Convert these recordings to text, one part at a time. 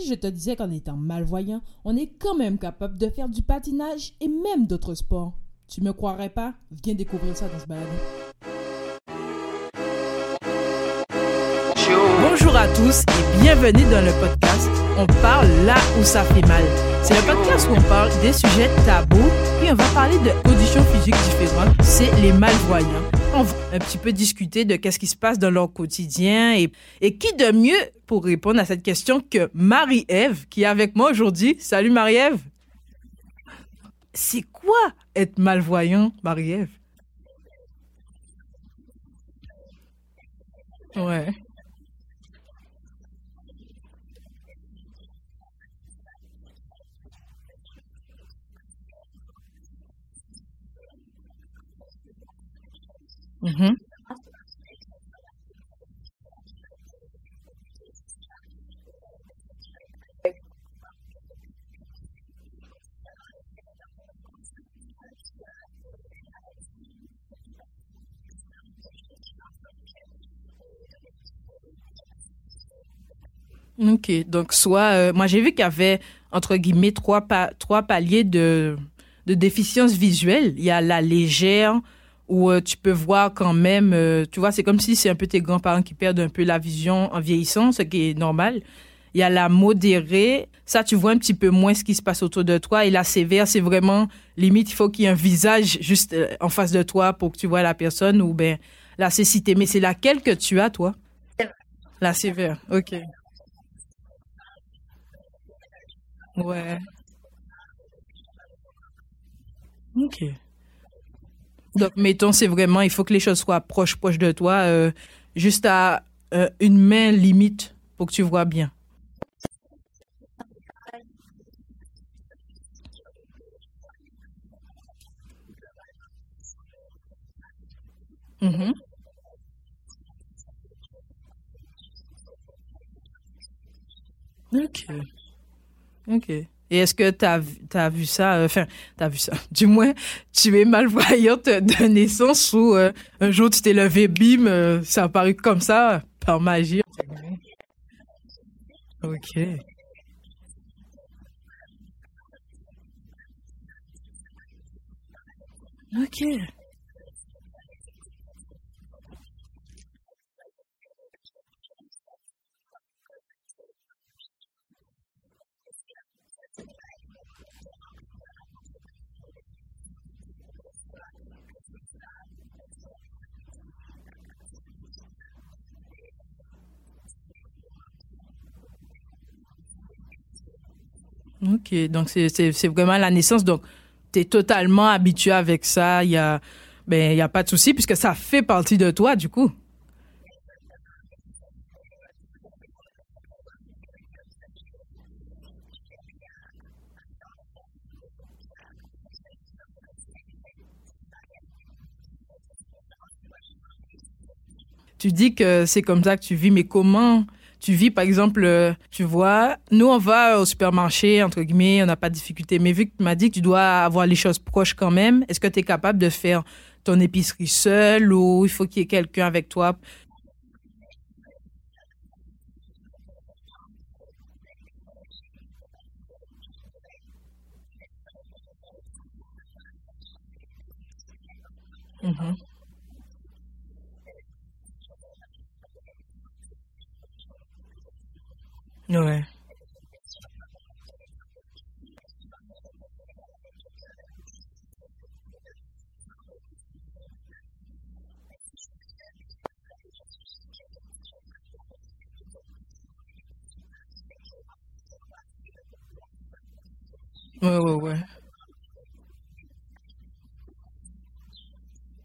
si je te disais qu'en étant malvoyant, on est quand même capable de faire du patinage et même d'autres sports Tu me croirais pas? Viens découvrir ça dans ce balade. Bonjour à tous et bienvenue dans le podcast On parle là où ça fait mal. C'est le podcast où on parle des sujets tabous, puis on va parler de conditions physiques différentes, c'est les malvoyants. On va un petit peu discuter de qu'est-ce qui se passe dans leur quotidien et, et qui de mieux pour répondre à cette question que Marie-Ève qui est avec moi aujourd'hui. Salut Marie-Ève. C'est quoi être malvoyant, Marie-Ève? Ouais. Mhm. Ok, donc soit, euh, moi j'ai vu qu'il y avait entre guillemets trois, pa- trois paliers de, de déficience visuelle. Il y a la légère, où euh, tu peux voir quand même, euh, tu vois, c'est comme si c'est un peu tes grands-parents qui perdent un peu la vision en vieillissant, ce qui est normal. Il y a la modérée, ça tu vois un petit peu moins ce qui se passe autour de toi. Et la sévère, c'est vraiment limite, il faut qu'il y ait un visage juste euh, en face de toi pour que tu vois la personne ou ben la cécité. Mais c'est laquelle que tu as, toi? La sévère, ok. Ouais, ok. Donc, mettons, c'est vraiment, il faut que les choses soient proches, proches de toi, euh, juste à euh, une main limite pour que tu vois bien. Mhm. Ok, ok. Et est-ce que tu as, vu ça, euh, enfin, tu as vu ça, du moins, tu es malvoyante de naissance ou euh, un jour tu t'es levé, bim, euh, ça a apparu comme ça, par magie. Ok, ok, ok. Donc, c'est vraiment la naissance. Donc, tu es totalement habitué avec ça. Il y a, ben, y a pas de souci puisque ça fait partie de toi, du coup. Tu dis que c'est comme ça que tu vis, mais comment tu vis, par exemple, euh, tu vois, nous, on va au supermarché, entre guillemets, on n'a pas de difficulté, mais vu que tu m'as dit que tu dois avoir les choses proches quand même, est-ce que tu es capable de faire ton épicerie seul ou il faut qu'il y ait quelqu'un avec toi? Mhm. Ouais. Ouais, ouais, ouais.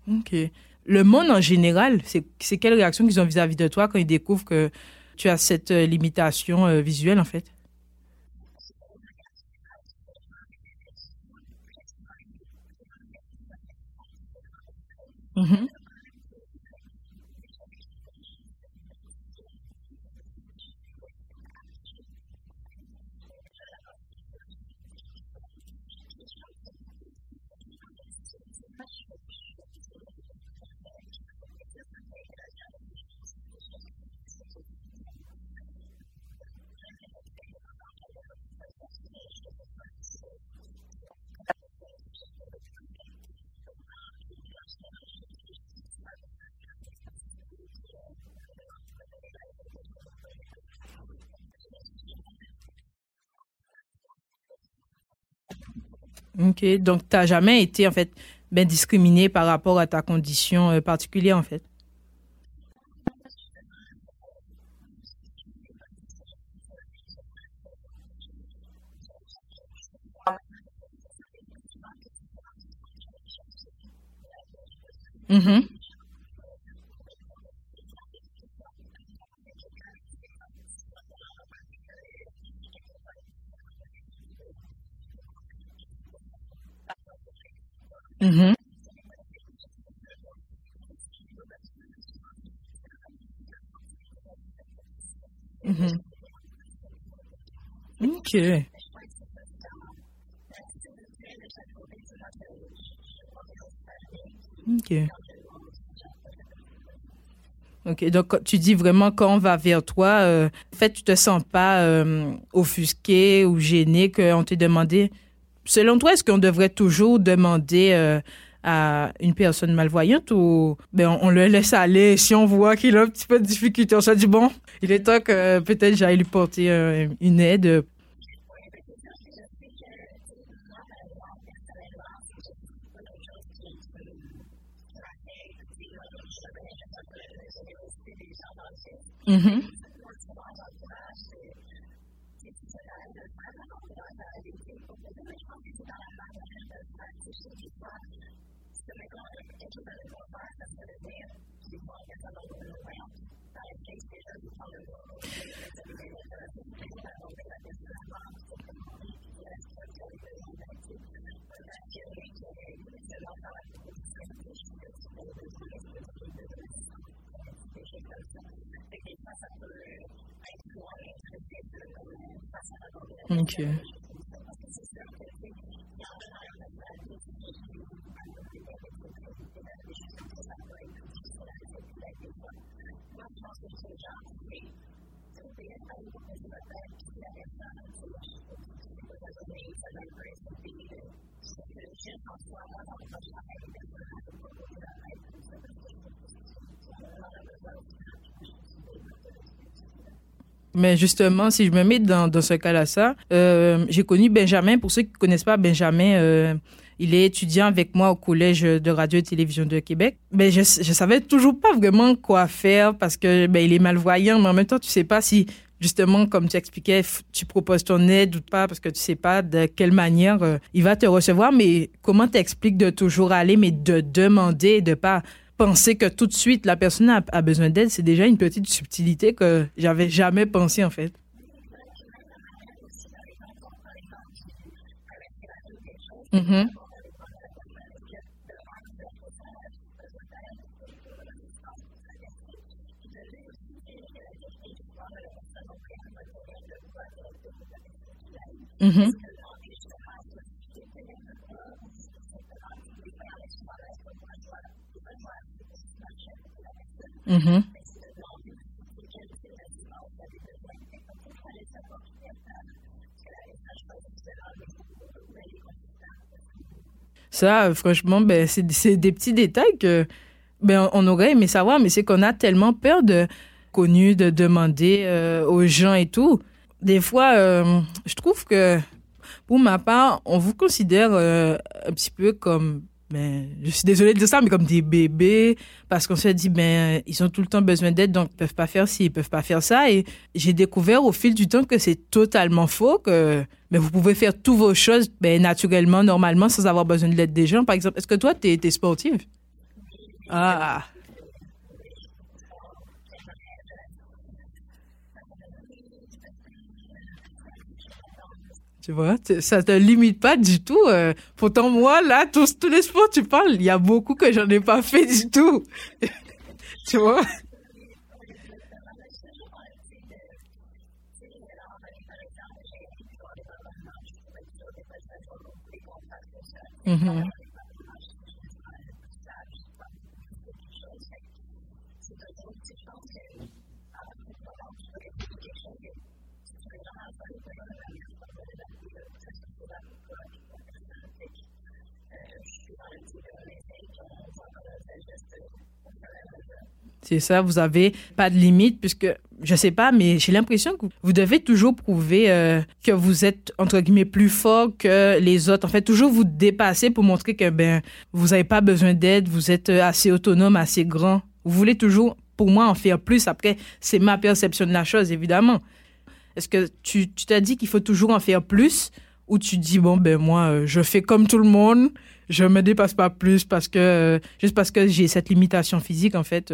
Ok. Le monde en général, c'est c'est quelle réaction qu'ils ont vis-à-vis de toi quand ils découvrent que tu as cette euh, limitation euh, visuelle, en fait? Mhm. Donc tu n'as jamais été en fait ben, discriminé par rapport à ta condition euh, particulière en fait? Mhm. Mhm. Ok. Ok. Ok, donc tu dis vraiment quand on va vers toi, euh, en fait, tu te sens pas euh, offusqué ou gêné qu'on t'ait demandé? Selon toi, est-ce qu'on devrait toujours demander euh, à une personne malvoyante ou ben, on, on le laisse aller si on voit qu'il a un petit peu de difficulté, on se dit bon, il est temps que peut-être j'aille lui porter une aide. Mhm. Ok. Mais justement, si je me mets dans, ce cas-là, ça, euh, j'ai connu Benjamin. Pour ceux qui ne connaissent pas Benjamin, euh, il est étudiant avec moi au collège de radio et télévision de Québec. Mais je, je savais toujours pas vraiment quoi faire parce que ben, il est malvoyant, mais en même temps, tu sais pas si justement, comme tu expliquais, tu proposes ton aide ou pas parce que tu sais pas de quelle manière euh, il va te recevoir. Mais comment t'expliques de toujours aller, mais de demander, de pas penser que tout de suite la personne a, besoin d'aide, c'est déjà une petite subtilité que j'avais jamais pensé en fait. Mhm, mhm, mhm. Ça, franchement, ben, c'est c'est des petits détails que ben, on aurait aimé savoir, mais c'est qu'on a tellement peur de connu, de demander euh, aux gens et tout. Des fois, euh, je trouve que pour ma part, on vous considère euh, un petit peu comme, ben, je suis désolée de ça, mais comme des bébés, parce qu'on se dit, ben, ils ont tout le temps besoin d'aide, donc ils peuvent pas faire ci, ils peuvent pas faire ça. Et j'ai découvert au fil du temps que c'est totalement faux, que ben, vous pouvez faire toutes vos choses ben, naturellement, normalement, sans avoir besoin de l'aide des gens. Par exemple, est-ce que toi, tu es, sportive? Ah, tu vois, ça te limite pas du tout. euh. Pourtant, moi, là, tous, tous les sports, tu parles, il y a beaucoup que j'en ai pas fait du tout. Tu vois? Mhm. C'est ça, vous avez pas de limite puisque je sais pas, mais j'ai l'impression que vous devez toujours prouver euh, que vous êtes, entre guillemets, plus fort que les autres. En fait, toujours vous dépasser pour montrer que, ben, vous n'avez pas besoin d'aide, vous êtes euh, assez autonome, assez grand. Vous voulez toujours, pour moi, en faire plus. Après, c'est ma perception de la chose, évidemment. Est-ce que tu t'as dit qu'il faut toujours en faire plus? Ou tu dis, bon, ben, moi, euh, je fais comme tout le monde, je me dépasse pas plus parce que, juste parce que j'ai cette limitation physique, en fait.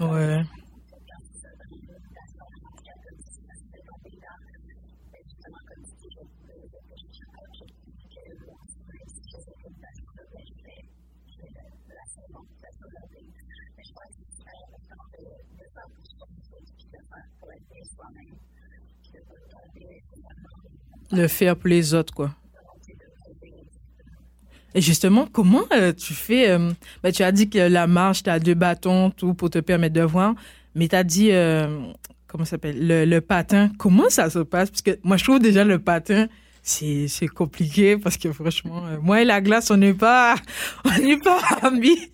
Ouais. Le faire pour les autres, quoi. Et justement, comment euh, tu fais euh, ben, Tu as dit que la marche, tu as deux bâtons, tout pour te permettre de voir, mais tu as dit, euh, comment ça s'appelle le, le, patin. Comment ça se passe? Parce que moi, je trouve déjà le patin, c'est compliqué parce que franchement, moi et la glace, on n'est pas, on n'est pas amis.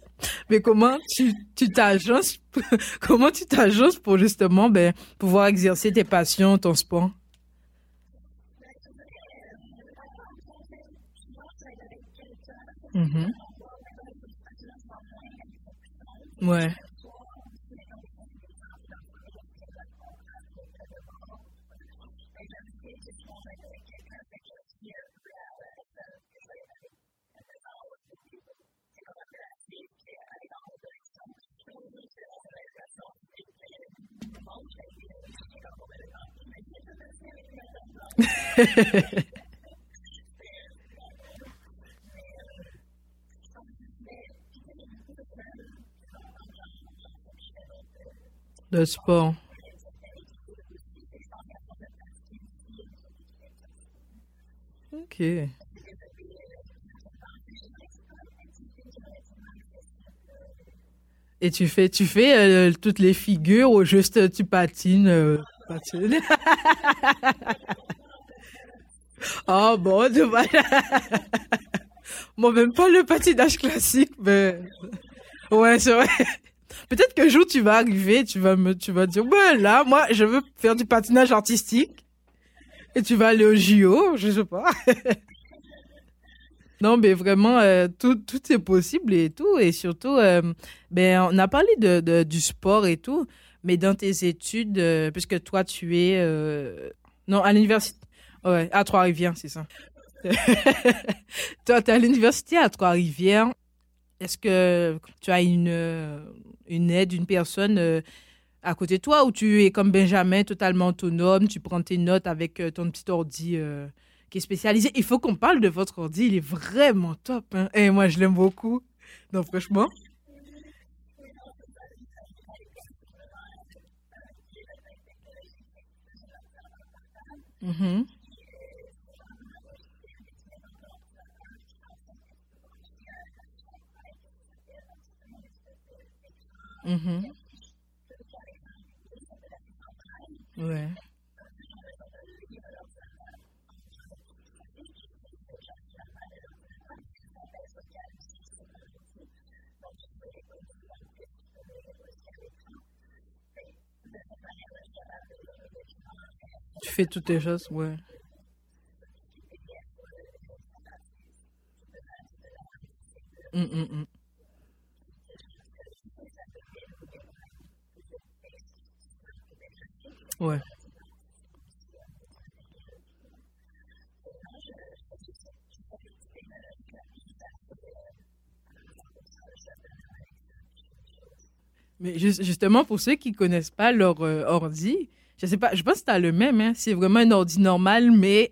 Mais comment tu tu t'agences comment tu t'agences pour justement ben pouvoir exercer tes passions, ton sport? Mhm. Ouais. Le sport. Ok. Et tu fais, tu fais euh, toutes les figures ou juste tu patines, euh, patines? oh bon, vois. Moi, même pas le patinage classique, mais. Ouais, c'est vrai. Peut-être qu'un jour tu vas arriver, tu vas me, tu vas dire, ben là, moi, je veux faire du patinage artistique. Et tu vas aller au JO, je sais pas. non, mais vraiment, euh, tout, tout est possible et tout. Et surtout, euh, ben, on a parlé de, du sport et tout, mais dans tes études, euh, puisque toi, tu es, non, à l'université, ouais, à Trois-Rivières, c'est ça. toi, tu es à l'université à Trois-Rivières. Est-ce que tu as une une aide, une personne euh, à côté de toi ou tu es comme Benjamin, totalement autonome, tu prends tes notes avec euh, ton petit ordi euh, qui est spécialisé? Il faut qu'on parle de votre ordi, il est vraiment top. Hein? Et moi, je l'aime beaucoup. Donc, franchement. Mhm. Ouais. Tu fais toutes tes choses, ouais. Hum, hum, justement, pour ceux qui connaissent pas leur euh, ordi, je sais pas, je pense que as le même, hein. C'est vraiment un ordi normal, mais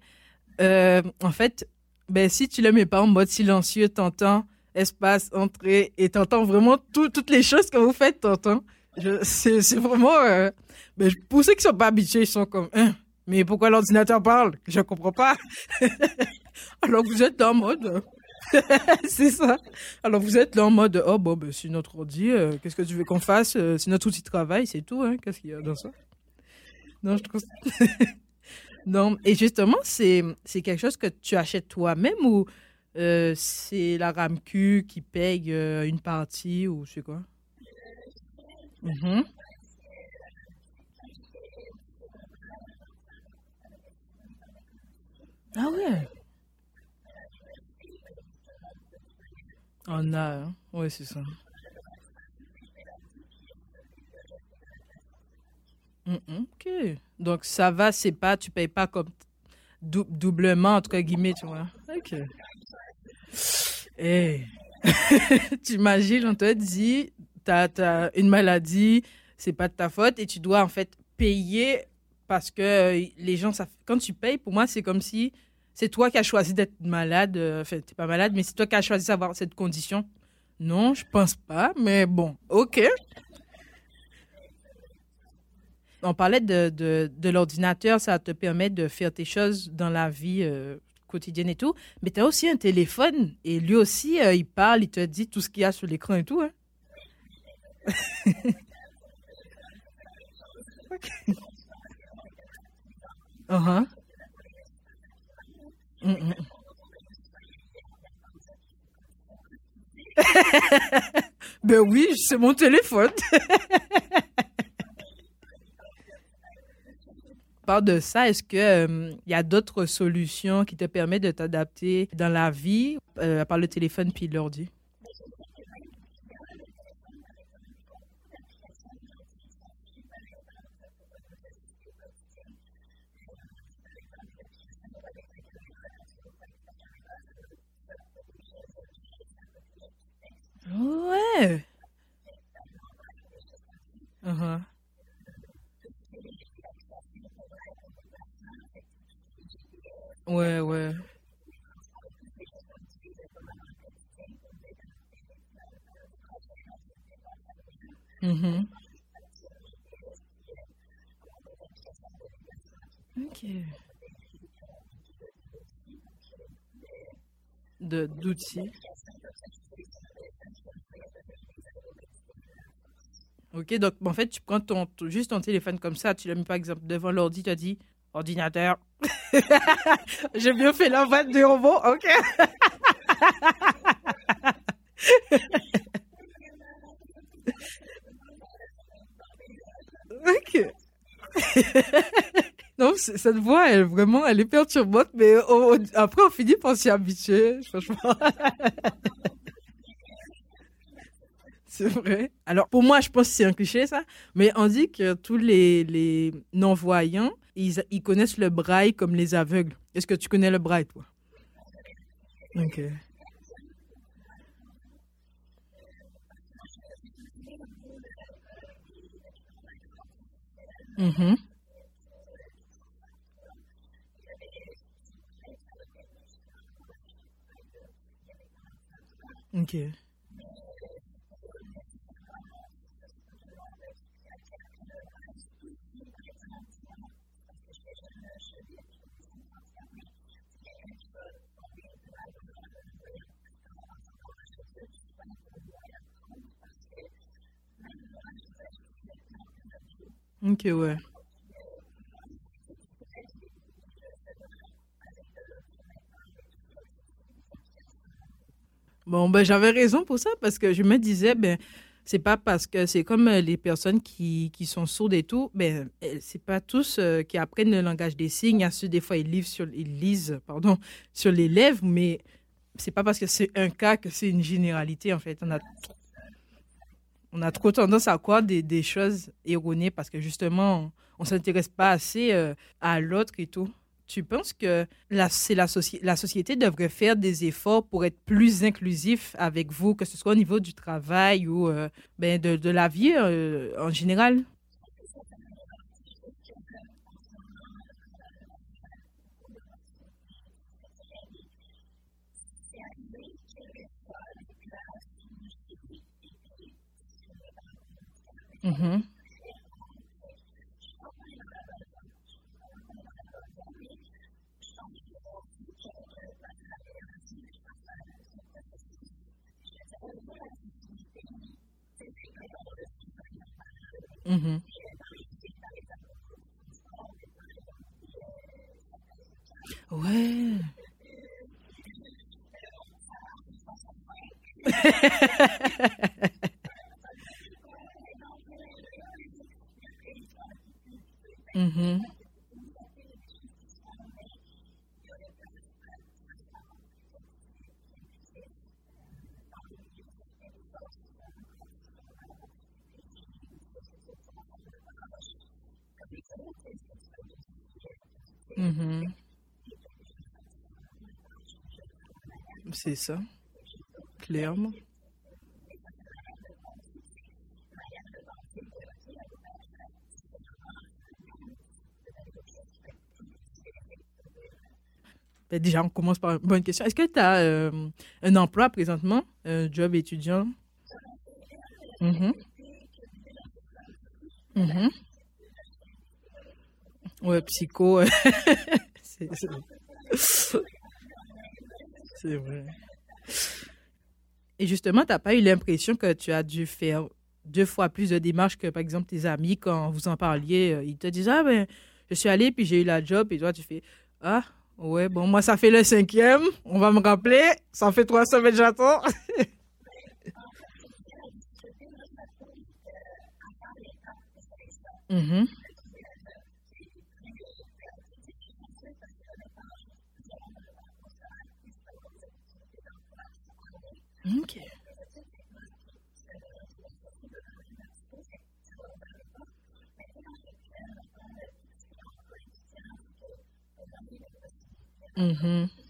euh, en fait, ben, si tu le mets pas en mode silencieux, t'entends espace, entrée, et t'entends vraiment tout- toutes les choses que vous faites, t'entends. C'est vraiment... euh, ben, pour ceux qui sont pas habitués, ils sont comme... Hein, mais pourquoi l'ordinateur parle? Je comprends pas. Alors vous êtes le mode... C'est ça. Alors vous êtes là en mode oh bon ben c'est notre ordi, euh, qu'est-ce que tu veux qu'on fasse Euh, C'est notre outil de travail, c'est tout hein. Qu'est-ce qu'il y a dans ça? Non, je trouve non. Et justement c'est c'est quelque chose que tu achètes toi-même ou euh, c'est la RAMQ qui paye euh, une partie ou c'est quoi? Mhm. Ah ouais. On a hein. Ouais c'est ça. Ok. Donc ça va, c'est pas, tu payes pas comme dou- doublement entre guillemets, tu vois. Ok. Eh. T'imagines, on te dit, t'as, t'as une maladie, c'est pas de ta faute et tu dois en fait payer parce que euh, les gens, ça, quand tu payes, pour moi, c'est comme si c'est toi qui as choisi d'être malade. euh, Enfin, t'es pas malade, mais c'est toi qui as choisi d'avoir cette condition. Non, je pense pas, mais bon, ok. On parlait de, de, de l'ordinateur, ça te permet de faire tes choses dans la vie euh, quotidienne et tout. Mais tu as aussi un téléphone et lui aussi, euh, il parle, il te dit tout ce qu'il y a sur l'écran et tout. Hein. Mm, mm. Ben oui, c'est mon téléphone. Par de ça, est-ce que euh, y a d'autres solutions qui te permettent de t'adapter dans la vie, euh, à part le téléphone puis l'ordi? Ouais. Uh-huh. Ouais, ouais. Mhm. Ok. De d'outils. Ok, donc en fait, tu prends ton, juste ton téléphone comme ça, tu le mets par exemple devant l'ordi, tu as dit ordinateur. J'ai bien fait la vanne du robot, ok. Ok. Cette voix, elle vraiment, elle est perturbante, mais on- on- après on finit par s'y habituer, franchement. C'est vrai. Alors, pour moi, je pense que c'est un cliché, ça. Mais on dit que tous les, non-voyants, ils, connaissent le braille comme les aveugles. Est-ce que tu connais le braille, toi? Ok. Mhm. Ok. Ok, ouais. Bon, ben, j'avais raison pour ça parce que je me disais, ben, c'est pas parce que c'est comme euh, les personnes qui, qui sont sourdes et tout, ben, euh, c'est pas tous euh, qui apprennent le langage des signes. Il y des fois, ils, lisent sur, ils lisent pardon, sur les lèvres, mais c'est pas parce que c'est un cas que c'est une généralité, en fait. On a, on a trop tendance à croire des, des choses erronées parce que justement, on, ne s'intéresse pas assez à l'autre et tout. Tu penses que la, la, la, société devrait faire des efforts pour être plus inclusif avec vous, que ce soit au niveau du travail ou euh, ben de, de, la vie euh, en général? Mhm. Ouais. Mhm. Mhm. C'est ça, clairement. Déjà, on commence par une bonne question. Est-ce que tu as euh, un emploi présentement, un job étudiant? Mhm. Ouais, psycho. c'est c'est vrai. Et justement, tu n'as pas eu l'impression que tu as dû faire deux fois plus de démarches que, par exemple, tes amis, quand vous en parliez, euh, ils te disent, ah ben, je suis allé, puis j'ai eu la job, et toi, tu fais, ah, ouais, bon, moi, ça fait le cinquième, on va me rappeler, ça fait trois semaines, j'attends. Mhm. OK. Mhm.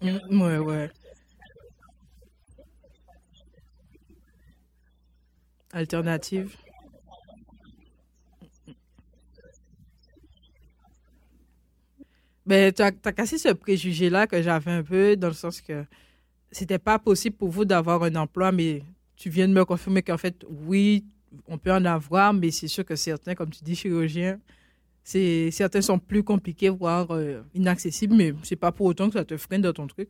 Mm, Ouais, ouais. Alternative. Ben, tu as, t'as cassé ce préjugé-là que j'avais un peu, dans le sens que c'était pas possible pour vous d'avoir un emploi, mais tu viens de me confirmer qu'en fait, oui, on peut en avoir, mais c'est sûr que certains, comme tu dis, chirurgiens, certains sont plus compliqués, voire euh, inaccessibles, mais c'est pas pour autant que ça te freine dans ton truc.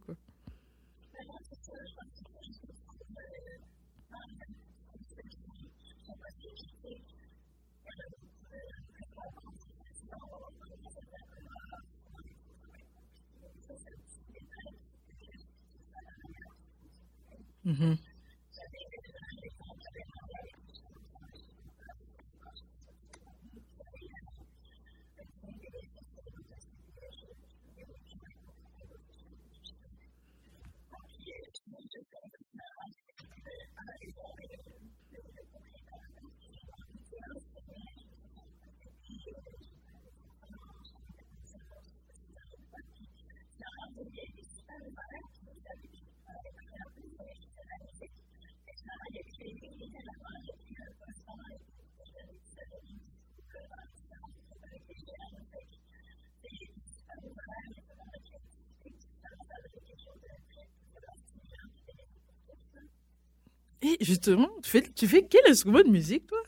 Mhm. Justement, tu fais, tu fais quel instrument de musique, toi?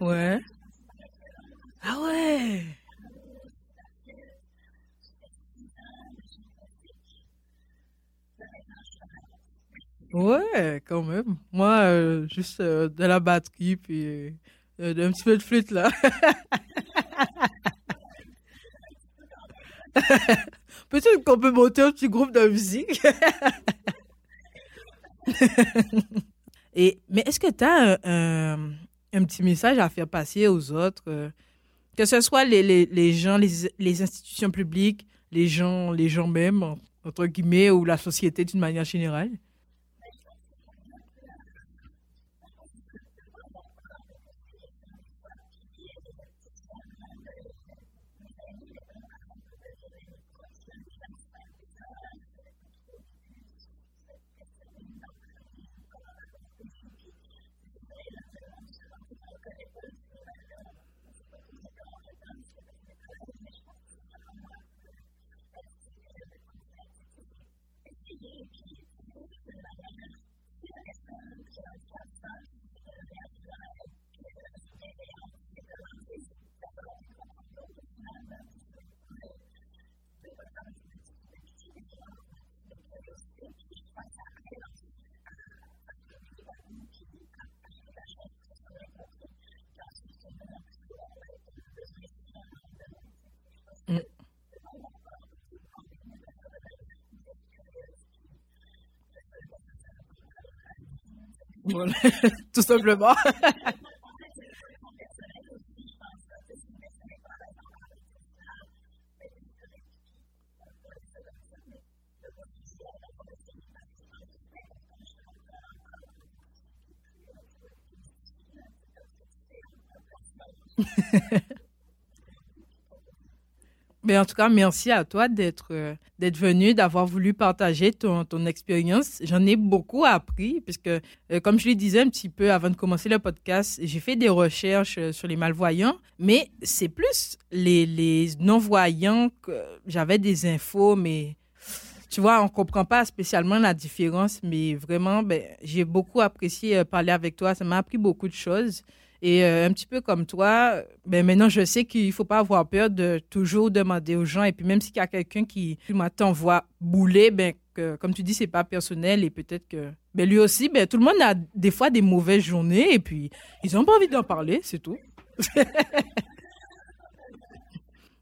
Ouais. Ah ouais. Ouais, quand même. Moi, euh, juste euh, de la batterie, puis euh, un petit peu de flûte, là. Peut-être qu'on peut monter un petit groupe de musique. Et, mais est-ce que tu as un, un, petit message à faire passer aux autres, que ce soit les, les, les gens, les, les, institutions publiques, les gens, les gens même, entre guillemets, ou la société d'une manière générale? Tout simplement. Mais en tout cas, merci à toi d'être euh, d'être venu, d'avoir voulu partager ton, ton expérience. J'en ai beaucoup appris, puisque, euh, comme je le disais un petit peu avant de commencer le podcast, j'ai fait des recherches euh, sur les malvoyants, mais c'est plus les, les non-voyants que j'avais des infos, mais tu vois, on comprend pas spécialement la différence, mais vraiment, ben, j'ai beaucoup apprécié parler avec toi. Ça m'a appris beaucoup de choses. Et euh, un petit peu comme toi, ben maintenant, je sais qu'il ne faut pas avoir peur de toujours demander aux gens. Et puis, même s'il y a quelqu'un qui t'envoie bouler, ben, que, comme tu dis, c'est pas personnel. Et peut-être que ben, lui aussi, ben, tout le monde a des fois des mauvaises journées. Et puis, ils n'ont pas envie d'en parler, c'est tout.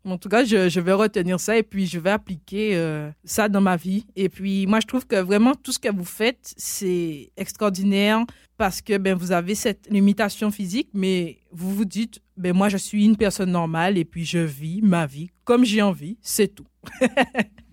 En tout cas, je, je, vais retenir ça et puis je vais appliquer euh, ça dans ma vie. Et puis, moi, je trouve que vraiment tout ce que vous faites, c'est extraordinaire parce que ben, vous avez cette limitation physique, mais vous vous dites, ben, moi, je suis une personne normale et puis je vis ma vie comme j'ai envie, c'est tout.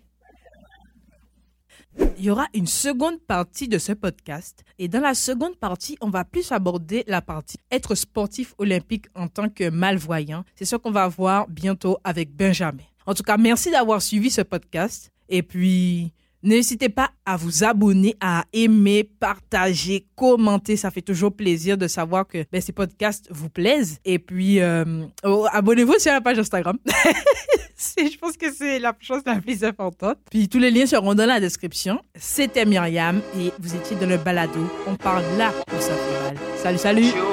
il y aura une seconde partie de ce podcast. Et dans la seconde partie, on va plus aborder la partie être sportif olympique en tant que malvoyant. C'est ce qu'on va voir bientôt avec Benjamin. En tout cas, merci d'avoir suivi ce podcast. Et puis, N'hésitez pas à vous abonner, à aimer, partager, commenter. Ça fait toujours plaisir de savoir que ben, ces podcasts vous plaisent. Et puis, euh, oh, abonnez-vous sur la page Instagram. je pense que c'est la chose la plus importante. Puis, tous les liens seront dans la description. C'était Myriam et vous étiez dans le balado. On parle là où ça fait. Salut, salut!